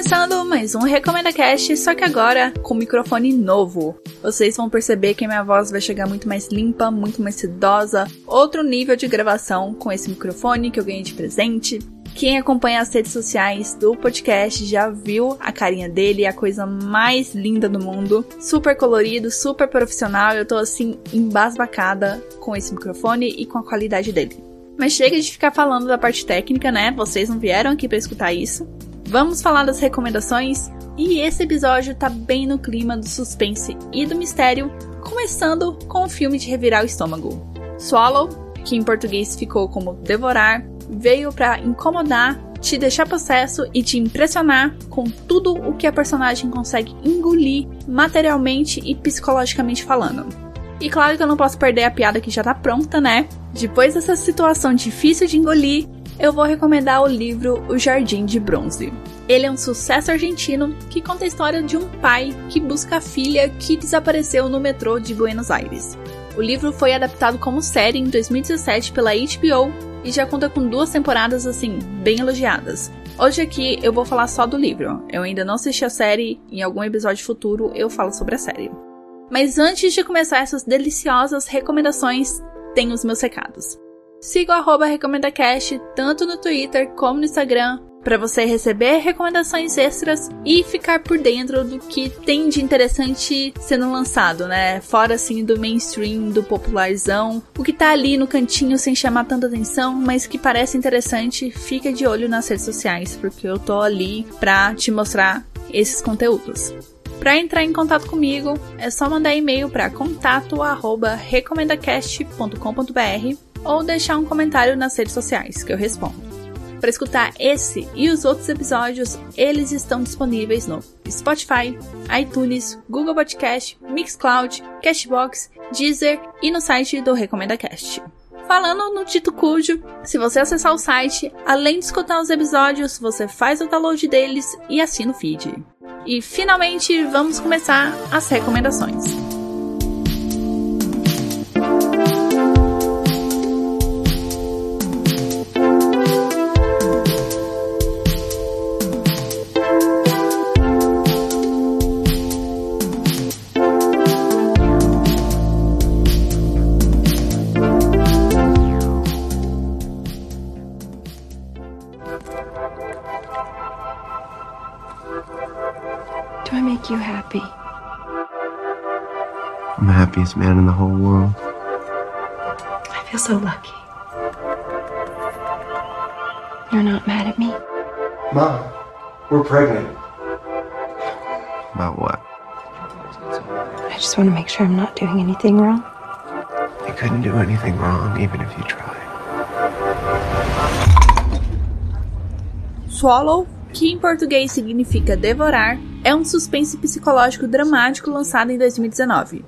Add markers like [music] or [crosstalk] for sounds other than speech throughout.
começando mais um Recomenda Cast, só que agora com microfone novo. Vocês vão perceber que a minha voz vai chegar muito mais limpa, muito mais sedosa, outro nível de gravação com esse microfone que eu ganhei de presente. Quem acompanha as redes sociais do podcast já viu a carinha dele, a coisa mais linda do mundo. Super colorido, super profissional. Eu tô assim embasbacada com esse microfone e com a qualidade dele. Mas chega de ficar falando da parte técnica, né? Vocês não vieram aqui para escutar isso. Vamos falar das recomendações e esse episódio tá bem no clima do suspense e do mistério, começando com o filme de revirar o estômago. Swallow, que em português ficou como devorar, veio para incomodar, te deixar possesso e te impressionar com tudo o que a personagem consegue engolir materialmente e psicologicamente falando. E claro que eu não posso perder a piada que já tá pronta, né? Depois dessa situação difícil de engolir, eu vou recomendar o livro O Jardim de Bronze. Ele é um sucesso argentino que conta a história de um pai que busca a filha que desapareceu no metrô de Buenos Aires. O livro foi adaptado como série em 2017 pela HBO e já conta com duas temporadas assim, bem elogiadas. Hoje aqui eu vou falar só do livro. Eu ainda não assisti a série, em algum episódio futuro eu falo sobre a série. Mas antes de começar essas deliciosas recomendações, tem os meus recados. Siga o RecomendaCast tanto no Twitter como no Instagram para você receber recomendações extras e ficar por dentro do que tem de interessante sendo lançado, né? Fora assim do mainstream, do popularzão, o que tá ali no cantinho sem chamar tanta atenção, mas que parece interessante, fica de olho nas redes sociais, porque eu tô ali pra te mostrar esses conteúdos. Para entrar em contato comigo, é só mandar e-mail para contato@recomendacast.com.br ou deixar um comentário nas redes sociais que eu respondo. Para escutar esse e os outros episódios, eles estão disponíveis no Spotify, iTunes, Google Podcast, Mixcloud, Cashbox, Deezer e no site do Recomenda Cast. Falando no Tito Cujo, se você acessar o site, além de escutar os episódios, você faz o download deles e assina o feed. E finalmente vamos começar as recomendações. Do I make you happy? I'm the happiest man in the whole world. I feel so lucky. You're not mad at me? Mom, we're pregnant. About what? I just want to make sure I'm not doing anything wrong. You couldn't do anything wrong, even if you tried. Swallow, que em português significa devorar, é um suspense psicológico dramático lançado em 2019.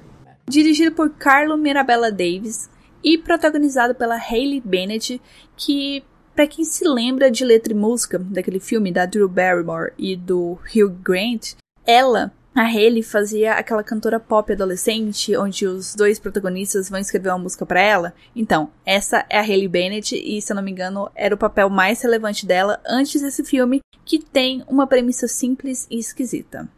Dirigido por Carlo Mirabella Davis e protagonizado pela Hayley Bennett, que, para quem se lembra de letra e música daquele filme da Drew Barrymore e do Hugh Grant, ela a Hayley fazia aquela cantora pop adolescente, onde os dois protagonistas vão escrever uma música para ela. Então, essa é a Hayley Bennett e, se eu não me engano, era o papel mais relevante dela antes desse filme, que tem uma premissa simples e esquisita.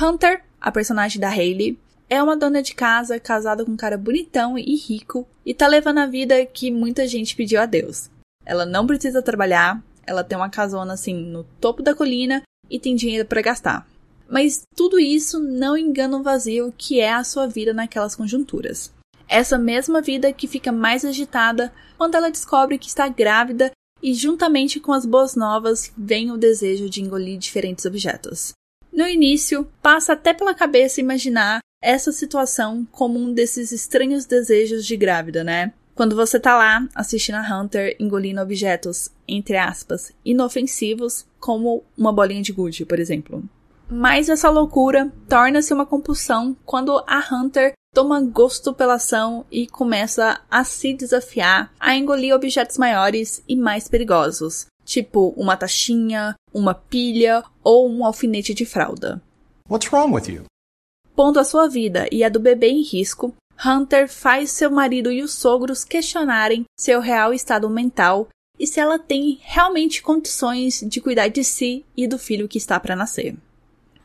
Hunter, a personagem da Hayley, é uma dona de casa casada com um cara bonitão e rico e tá levando a vida que muita gente pediu a Deus. Ela não precisa trabalhar, ela tem uma casona assim no topo da colina e tem dinheiro para gastar. Mas tudo isso não engana o vazio que é a sua vida naquelas conjunturas. Essa mesma vida que fica mais agitada quando ela descobre que está grávida e, juntamente com as boas novas, vem o desejo de engolir diferentes objetos. No início, passa até pela cabeça imaginar essa situação como um desses estranhos desejos de grávida, né? Quando você tá lá assistindo a Hunter engolindo objetos, entre aspas, inofensivos, como uma bolinha de gude, por exemplo. Mas essa loucura torna-se uma compulsão quando a Hunter toma gosto pela ação e começa a se desafiar a engolir objetos maiores e mais perigosos, tipo uma taxinha, uma pilha ou um alfinete de fralda. What's wrong with you? Pondo a sua vida e a do bebê em risco, Hunter faz seu marido e os sogros questionarem seu real estado mental e se ela tem realmente condições de cuidar de si e do filho que está para nascer.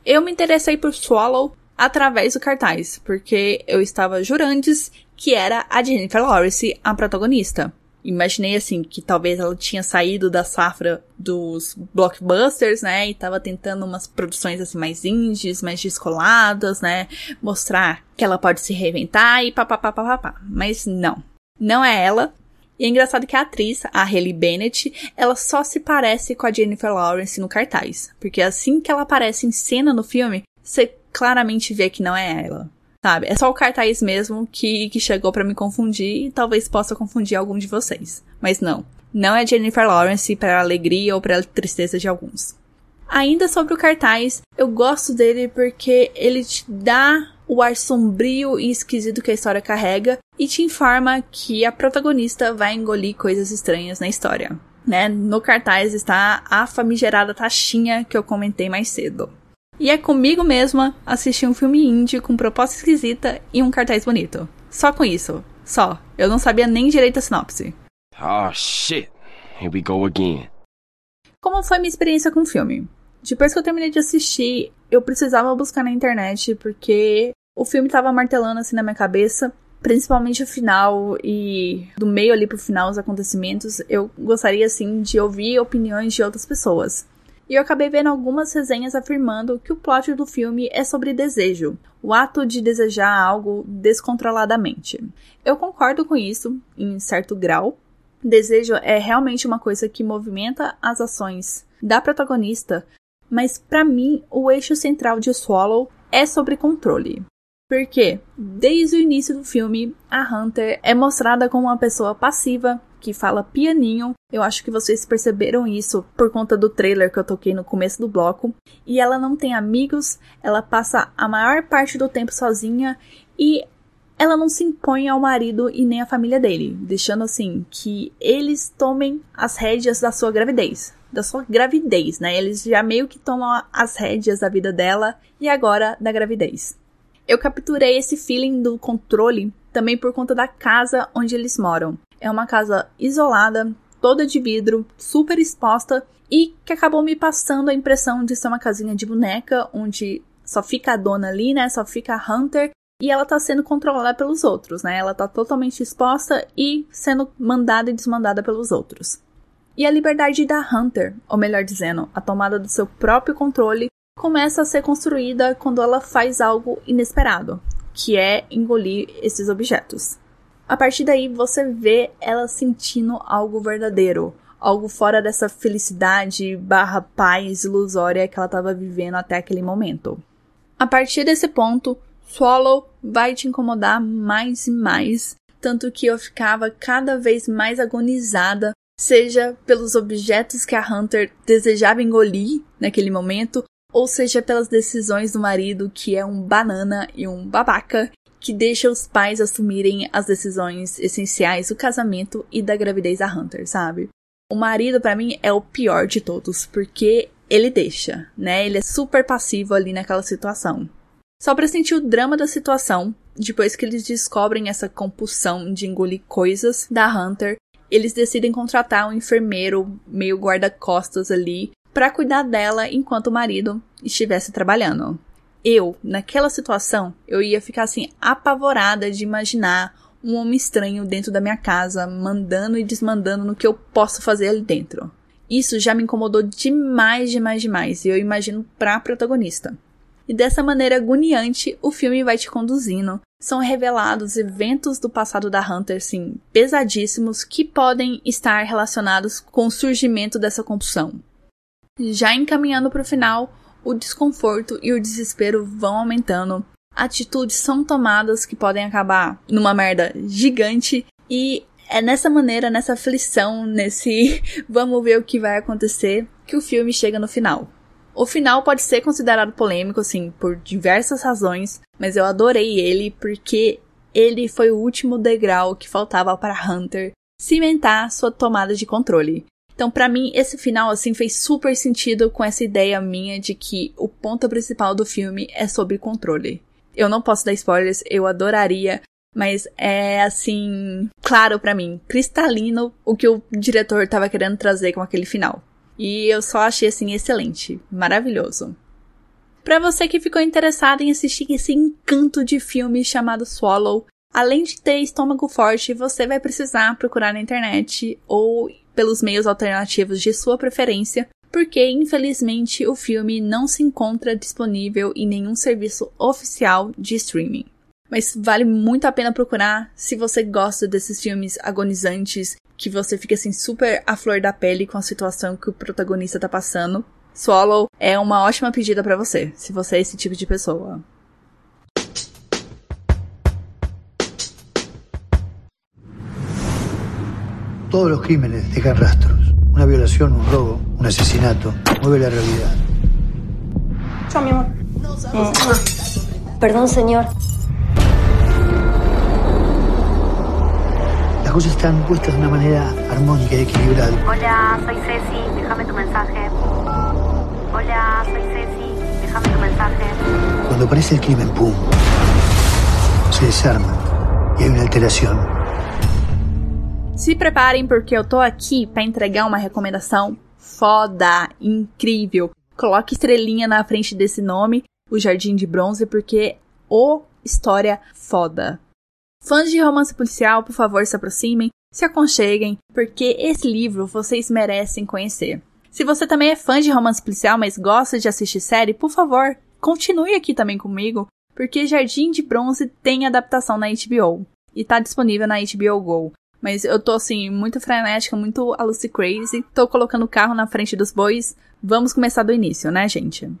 Eu me interessei por Swallow através do cartaz, porque eu estava jurantes que era a Jennifer Lawrence a protagonista. Imaginei assim que talvez ela tinha saído da safra dos blockbusters, né, e tava tentando umas produções assim mais indies, mais descoladas, né, mostrar que ela pode se reinventar e papapá. Mas não. Não é ela. E é engraçado que a atriz, a Hailey Bennett, ela só se parece com a Jennifer Lawrence no cartaz. Porque assim que ela aparece em cena no filme, você claramente vê que não é ela. Sabe? É só o cartaz mesmo que, que chegou para me confundir e talvez possa confundir algum de vocês. Mas não. Não é Jennifer Lawrence para alegria ou para tristeza de alguns. Ainda sobre o cartaz, eu gosto dele porque ele te dá o ar sombrio e esquisito que a história carrega e te informa que a protagonista vai engolir coisas estranhas na história. Né? No cartaz está a famigerada taxinha que eu comentei mais cedo. E é comigo mesma assistir um filme indie com proposta esquisita e um cartaz bonito. Só com isso. Só. Eu não sabia nem direito a sinopse. Oh shit. Here we go again. Como foi minha experiência com o filme? Depois que eu terminei de assistir, eu precisava buscar na internet porque o filme tava martelando assim na minha cabeça, principalmente o final e do meio ali pro final os acontecimentos, eu gostaria assim de ouvir opiniões de outras pessoas e eu acabei vendo algumas resenhas afirmando que o plot do filme é sobre desejo, o ato de desejar algo descontroladamente. Eu concordo com isso, em certo grau. Desejo é realmente uma coisa que movimenta as ações da protagonista, mas para mim o eixo central de Swallow é sobre controle. Porque, desde o início do filme, a Hunter é mostrada como uma pessoa passiva que fala pianinho. Eu acho que vocês perceberam isso por conta do trailer que eu toquei no começo do bloco. E ela não tem amigos, ela passa a maior parte do tempo sozinha e ela não se impõe ao marido e nem à família dele, deixando assim que eles tomem as rédeas da sua gravidez. Da sua gravidez, né? Eles já meio que tomam as rédeas da vida dela e agora da gravidez. Eu capturei esse feeling do controle também por conta da casa onde eles moram. É uma casa isolada, toda de vidro, super exposta e que acabou me passando a impressão de ser uma casinha de boneca onde só fica a dona ali, né? Só fica a Hunter e ela tá sendo controlada pelos outros, né? Ela tá totalmente exposta e sendo mandada e desmandada pelos outros. E a liberdade da Hunter, ou melhor dizendo, a tomada do seu próprio controle, começa a ser construída quando ela faz algo inesperado, que é engolir esses objetos. A partir daí você vê ela sentindo algo verdadeiro, algo fora dessa felicidade barra paz ilusória que ela estava vivendo até aquele momento. A partir desse ponto, Swallow vai te incomodar mais e mais, tanto que eu ficava cada vez mais agonizada, seja pelos objetos que a Hunter desejava engolir naquele momento, ou seja pelas decisões do marido que é um banana e um babaca que deixa os pais assumirem as decisões essenciais do casamento e da gravidez da Hunter, sabe? O marido, para mim, é o pior de todos, porque ele deixa, né? Ele é super passivo ali naquela situação. Só pra sentir o drama da situação, depois que eles descobrem essa compulsão de engolir coisas da Hunter, eles decidem contratar um enfermeiro meio guarda-costas ali para cuidar dela enquanto o marido estivesse trabalhando eu, naquela situação, eu ia ficar assim apavorada de imaginar um homem estranho dentro da minha casa, mandando e desmandando no que eu posso fazer ali dentro. Isso já me incomodou demais, demais, demais, e eu imagino pra protagonista. E dessa maneira agoniante, o filme vai te conduzindo. São revelados eventos do passado da Hunter, sim, pesadíssimos, que podem estar relacionados com o surgimento dessa compulsão. Já encaminhando para o final, o desconforto e o desespero vão aumentando. Atitudes são tomadas que podem acabar numa merda gigante e é nessa maneira, nessa aflição, nesse [laughs] vamos ver o que vai acontecer, que o filme chega no final. O final pode ser considerado polêmico, assim, por diversas razões, mas eu adorei ele porque ele foi o último degrau que faltava para Hunter cimentar sua tomada de controle. Então, para mim, esse final, assim, fez super sentido com essa ideia minha de que o ponto principal do filme é sobre controle. Eu não posso dar spoilers, eu adoraria, mas é assim, claro para mim, cristalino o que o diretor tava querendo trazer com aquele final. E eu só achei assim excelente, maravilhoso. Para você que ficou interessado em assistir esse encanto de filme chamado Swallow, além de ter estômago forte, você vai precisar procurar na internet ou pelos meios alternativos de sua preferência, porque infelizmente o filme não se encontra disponível em nenhum serviço oficial de streaming. Mas vale muito a pena procurar se você gosta desses filmes agonizantes, que você fica assim super à flor da pele com a situação que o protagonista tá passando. Swallow é uma ótima pedida para você, se você é esse tipo de pessoa. Todos los crímenes dejan rastros. Una violación, un robo, un asesinato, mueve la realidad. Chao, mi amor. Perdón, señor. Las cosas están puestas de una manera armónica y equilibrada. Hola, soy Ceci, déjame tu mensaje. Hola, soy Ceci, déjame tu mensaje. Cuando aparece el crimen, ¡pum! Se desarma y hay una alteración. Se preparem porque eu tô aqui para entregar uma recomendação foda, incrível. Coloque estrelinha na frente desse nome, O Jardim de Bronze, porque o história foda. Fãs de romance policial, por favor, se aproximem, se aconcheguem, porque esse livro vocês merecem conhecer. Se você também é fã de romance policial, mas gosta de assistir série, por favor, continue aqui também comigo, porque Jardim de Bronze tem adaptação na HBO e tá disponível na HBO Go. Mas eu tô assim, muito frenética, muito a Lucy Crazy. Tô colocando o carro na frente dos bois. Vamos começar do início, né, gente?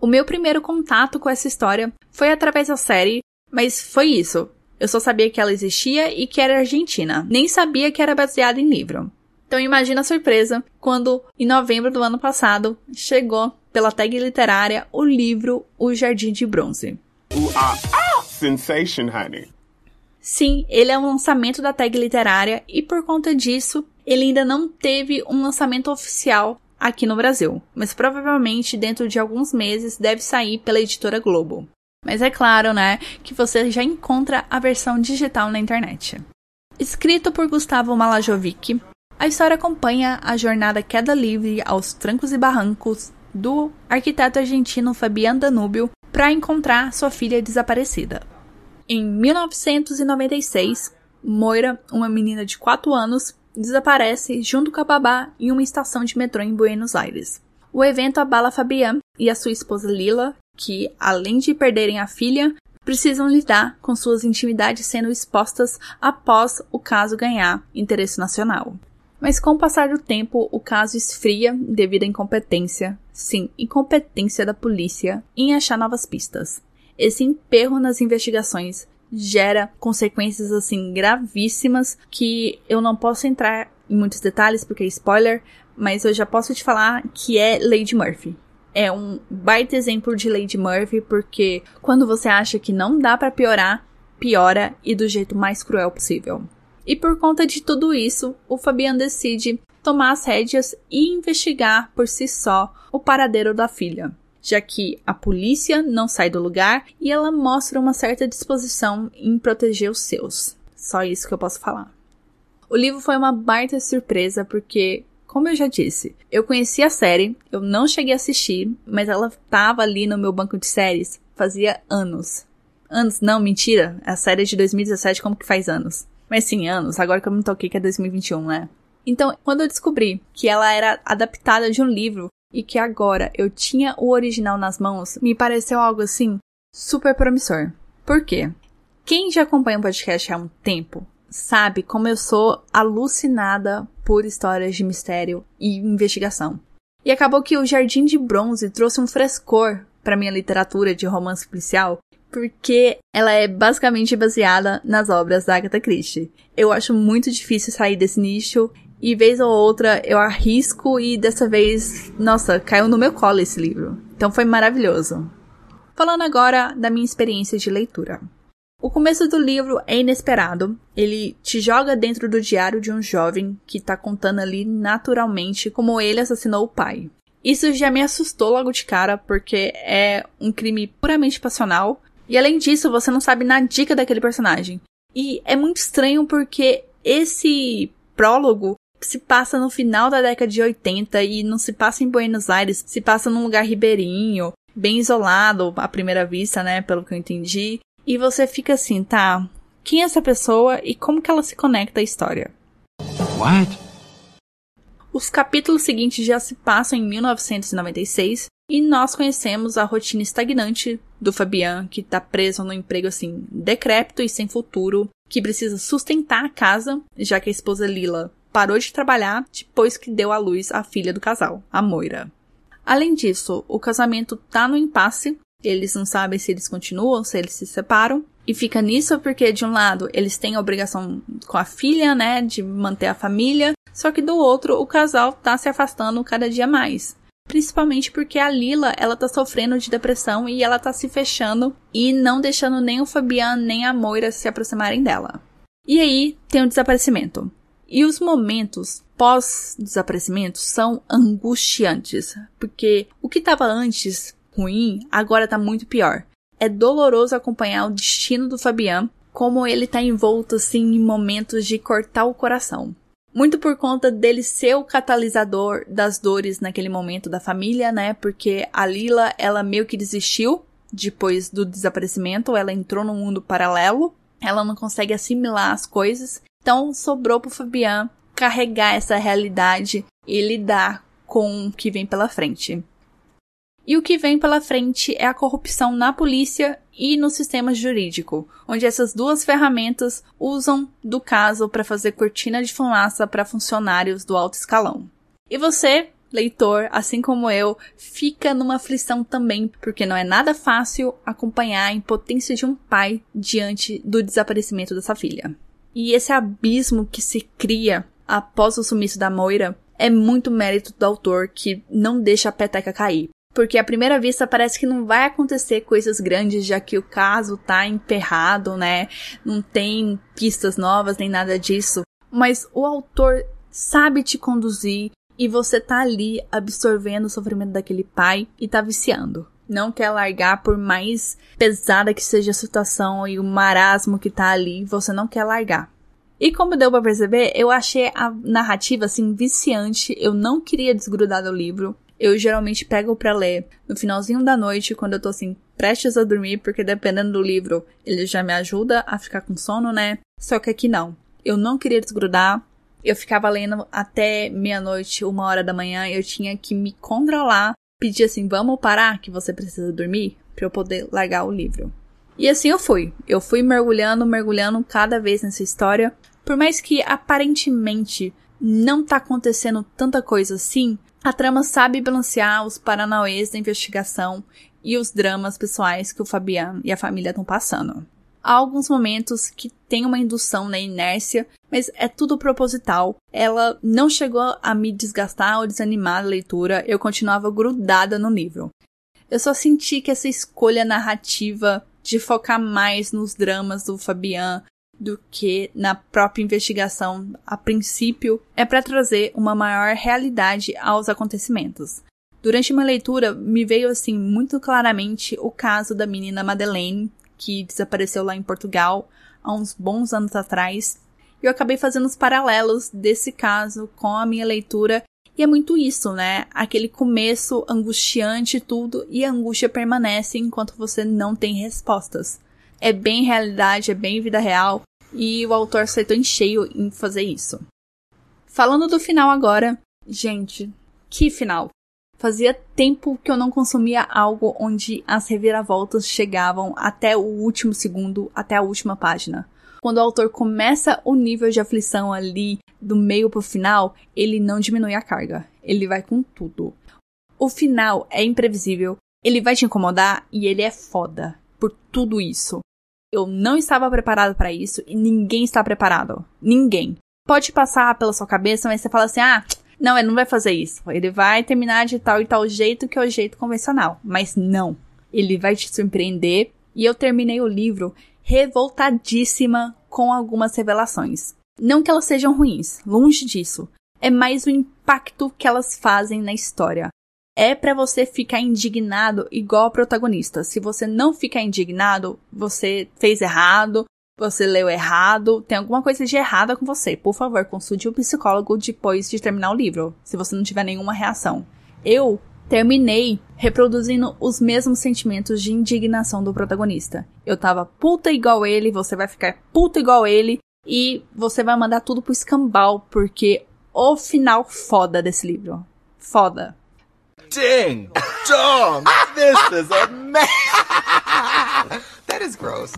O meu primeiro contato com essa história foi através da série, mas foi isso. Eu só sabia que ela existia e que era argentina. Nem sabia que era baseada em livro. Então imagina a surpresa quando, em novembro do ano passado, chegou pela tag literária o livro O Jardim de Bronze. Ah, ah, sensation, honey. Sim, ele é um lançamento da tag literária e por conta disso, ele ainda não teve um lançamento oficial aqui no Brasil, mas provavelmente dentro de alguns meses deve sair pela editora Globo. Mas é claro, né, que você já encontra a versão digital na internet. Escrito por Gustavo Malajovic, a história acompanha a jornada queda livre aos trancos e barrancos do arquiteto argentino Fabian Danúbio para encontrar sua filha desaparecida. Em 1996, Moira, uma menina de 4 anos, desaparece junto com a babá em uma estação de metrô em Buenos Aires. O evento abala Fabian e a sua esposa Lila, que, além de perderem a filha, precisam lidar com suas intimidades sendo expostas após o caso ganhar interesse nacional. Mas com o passar do tempo, o caso esfria devido à incompetência, sim, incompetência da polícia em achar novas pistas esse emperro nas investigações gera consequências assim gravíssimas que eu não posso entrar em muitos detalhes porque é spoiler, mas eu já posso te falar que é Lady Murphy. É um baita exemplo de Lady Murphy porque quando você acha que não dá para piorar, piora e do jeito mais cruel possível. E por conta de tudo isso, o Fabian decide tomar as rédeas e investigar por si só o paradeiro da filha já que a polícia não sai do lugar e ela mostra uma certa disposição em proteger os seus. Só isso que eu posso falar. O livro foi uma baita surpresa porque, como eu já disse, eu conheci a série, eu não cheguei a assistir, mas ela estava ali no meu banco de séries fazia anos. Anos, não, mentira, a série é de 2017, como que faz anos? Mas sim, anos, agora que eu me toquei que é 2021, né? Então, quando eu descobri que ela era adaptada de um livro e que agora eu tinha o original nas mãos, me pareceu algo assim super promissor. Por quê? Quem já acompanha o podcast há um tempo sabe como eu sou alucinada por histórias de mistério e investigação. E acabou que o Jardim de Bronze trouxe um frescor para minha literatura de romance policial, porque ela é basicamente baseada nas obras da Agatha Christie. Eu acho muito difícil sair desse nicho e vez ou outra eu arrisco e dessa vez, nossa, caiu no meu colo esse livro. Então foi maravilhoso. Falando agora da minha experiência de leitura. O começo do livro é inesperado. Ele te joga dentro do diário de um jovem que tá contando ali naturalmente como ele assassinou o pai. Isso já me assustou logo de cara, porque é um crime puramente passional. E além disso, você não sabe na dica daquele personagem. E é muito estranho porque esse prólogo se passa no final da década de 80 e não se passa em Buenos Aires, se passa num lugar ribeirinho, bem isolado à primeira vista, né, pelo que eu entendi. E você fica assim, tá, quem é essa pessoa e como que ela se conecta à história? What? Os capítulos seguintes já se passam em 1996 e nós conhecemos a rotina estagnante do Fabian, que tá preso num emprego assim, decrépito e sem futuro, que precisa sustentar a casa, já que a esposa Lila parou de trabalhar depois que deu à luz a filha do casal, a Moira. Além disso, o casamento tá no impasse, eles não sabem se eles continuam, se eles se separam, e fica nisso porque, de um lado, eles têm a obrigação com a filha, né, de manter a família, só que do outro, o casal tá se afastando cada dia mais. Principalmente porque a Lila, ela tá sofrendo de depressão e ela tá se fechando e não deixando nem o Fabian nem a Moira se aproximarem dela. E aí tem o desaparecimento. E os momentos pós-desaparecimento são angustiantes, porque o que estava antes ruim agora está muito pior. É doloroso acompanhar o destino do Fabian, como ele está envolto assim em momentos de cortar o coração. Muito por conta dele ser o catalisador das dores naquele momento da família, né? Porque a Lila, ela meio que desistiu depois do desaparecimento, ela entrou num mundo paralelo, ela não consegue assimilar as coisas então sobrou pro Fabian carregar essa realidade e lidar com o que vem pela frente. E o que vem pela frente é a corrupção na polícia e no sistema jurídico, onde essas duas ferramentas usam do caso para fazer cortina de fumaça para funcionários do alto escalão. E você, leitor, assim como eu, fica numa aflição também, porque não é nada fácil acompanhar a impotência de um pai diante do desaparecimento dessa filha. E esse abismo que se cria após o sumiço da Moira é muito mérito do autor que não deixa a peteca cair. Porque à primeira vista parece que não vai acontecer coisas grandes, já que o caso tá emperrado, né? Não tem pistas novas nem nada disso. Mas o autor sabe te conduzir e você tá ali absorvendo o sofrimento daquele pai e tá viciando não quer largar por mais pesada que seja a situação e o marasmo que tá ali, você não quer largar. E como deu pra perceber, eu achei a narrativa assim viciante, eu não queria desgrudar do livro. Eu geralmente pego para ler no finalzinho da noite, quando eu tô assim, prestes a dormir, porque dependendo do livro, ele já me ajuda a ficar com sono, né? Só que aqui não. Eu não queria desgrudar. Eu ficava lendo até meia-noite, uma hora da manhã, eu tinha que me controlar pedir assim: vamos parar que você precisa dormir, para eu poder largar o livro. E assim eu fui. Eu fui mergulhando, mergulhando cada vez nessa história. Por mais que aparentemente não tá acontecendo tanta coisa assim, a trama sabe balancear os paranauês da investigação e os dramas pessoais que o Fabian e a família estão passando. Há alguns momentos que tem uma indução na inércia, mas é tudo proposital. Ela não chegou a me desgastar ou desanimar a leitura, eu continuava grudada no livro. Eu só senti que essa escolha narrativa de focar mais nos dramas do Fabian do que na própria investigação a princípio é para trazer uma maior realidade aos acontecimentos. Durante uma leitura me veio assim muito claramente o caso da menina Madeleine, que desapareceu lá em Portugal há uns bons anos atrás. E eu acabei fazendo os paralelos desse caso com a minha leitura. E é muito isso, né? Aquele começo angustiante tudo, e a angústia permanece enquanto você não tem respostas. É bem realidade, é bem vida real, e o autor acertou em cheio em fazer isso. Falando do final agora, gente, que final! Fazia tempo que eu não consumia algo onde as reviravoltas chegavam até o último segundo, até a última página. Quando o autor começa o nível de aflição ali, do meio pro final, ele não diminui a carga. Ele vai com tudo. O final é imprevisível, ele vai te incomodar e ele é foda por tudo isso. Eu não estava preparado para isso e ninguém está preparado. Ninguém. Pode passar pela sua cabeça, mas você fala assim: ah, não, ele não vai fazer isso. Ele vai terminar de tal e tal jeito que é o jeito convencional. Mas não. Ele vai te surpreender. E eu terminei o livro revoltadíssima com algumas revelações. Não que elas sejam ruins, longe disso. É mais o impacto que elas fazem na história. É para você ficar indignado igual a protagonista. Se você não ficar indignado, você fez errado, você leu errado, tem alguma coisa de errada com você. Por favor, consulte o um psicólogo depois de terminar o livro, se você não tiver nenhuma reação. Eu terminei reproduzindo os mesmos sentimentos de indignação do protagonista. Eu tava puta igual ele, você vai ficar puta igual ele, e você vai mandar tudo pro escambau, porque o final foda desse livro. Foda. Ding! Dong! This is amazing! [laughs] That is gross.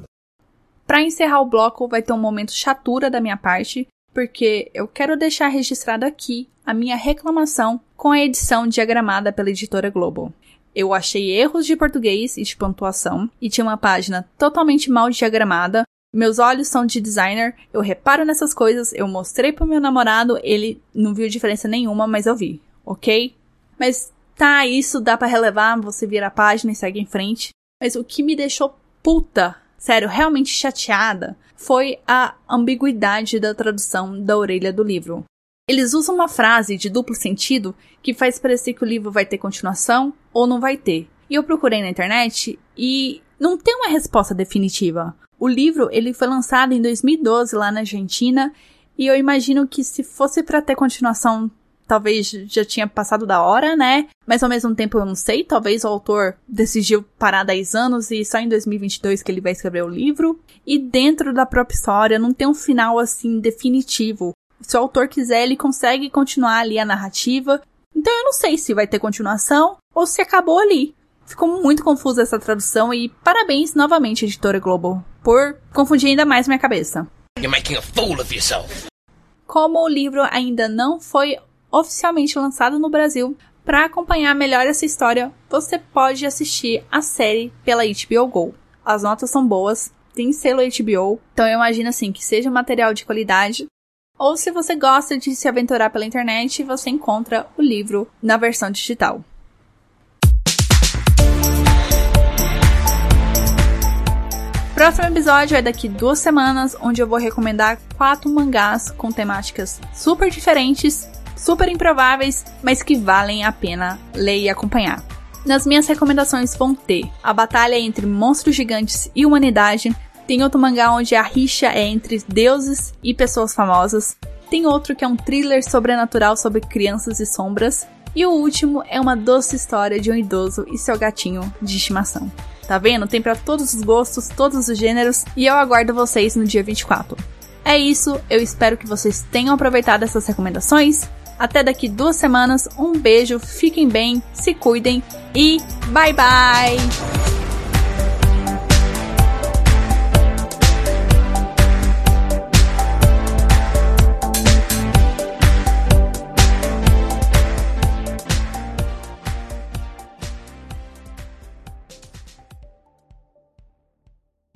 Pra encerrar o bloco, vai ter um momento chatura da minha parte, porque eu quero deixar registrado aqui a minha reclamação com a edição diagramada pela editora Globo. Eu achei erros de português e de pontuação, e tinha uma página totalmente mal diagramada. Meus olhos são de designer, eu reparo nessas coisas, eu mostrei pro meu namorado, ele não viu diferença nenhuma, mas eu vi, ok? Mas tá, isso dá para relevar, você vira a página e segue em frente. Mas o que me deixou puta sério, realmente chateada, foi a ambiguidade da tradução da orelha do livro. Eles usam uma frase de duplo sentido que faz parecer que o livro vai ter continuação ou não vai ter. E eu procurei na internet e não tem uma resposta definitiva. O livro ele foi lançado em 2012 lá na Argentina e eu imagino que se fosse para ter continuação talvez já tinha passado da hora, né? Mas ao mesmo tempo eu não sei, talvez o autor decidiu parar 10 anos e só em 2022 que ele vai escrever o livro. E dentro da própria história não tem um final assim definitivo. Se o autor quiser, ele consegue continuar ali a narrativa. Então eu não sei se vai ter continuação ou se acabou ali. Ficou muito confusa essa tradução e parabéns novamente, editora Global, por confundir ainda mais minha cabeça. You're making a fool of yourself. Como o livro ainda não foi oficialmente lançado no Brasil. Para acompanhar melhor essa história, você pode assistir a série pela HBO Go. As notas são boas, tem selo HBO, então eu imagino assim que seja material de qualidade. Ou se você gosta de se aventurar pela internet, você encontra o livro na versão digital. Próximo episódio é daqui duas semanas, onde eu vou recomendar quatro mangás com temáticas super diferentes super improváveis, mas que valem a pena ler e acompanhar. Nas minhas recomendações vão ter a batalha entre monstros gigantes e humanidade, tem outro mangá onde a rixa é entre deuses e pessoas famosas, tem outro que é um thriller sobrenatural sobre crianças e sombras, e o último é uma doce história de um idoso e seu gatinho de estimação. Tá vendo? Tem para todos os gostos, todos os gêneros, e eu aguardo vocês no dia 24. É isso, eu espero que vocês tenham aproveitado essas recomendações até daqui duas semanas. Um beijo, fiquem bem, se cuidem e bye bye!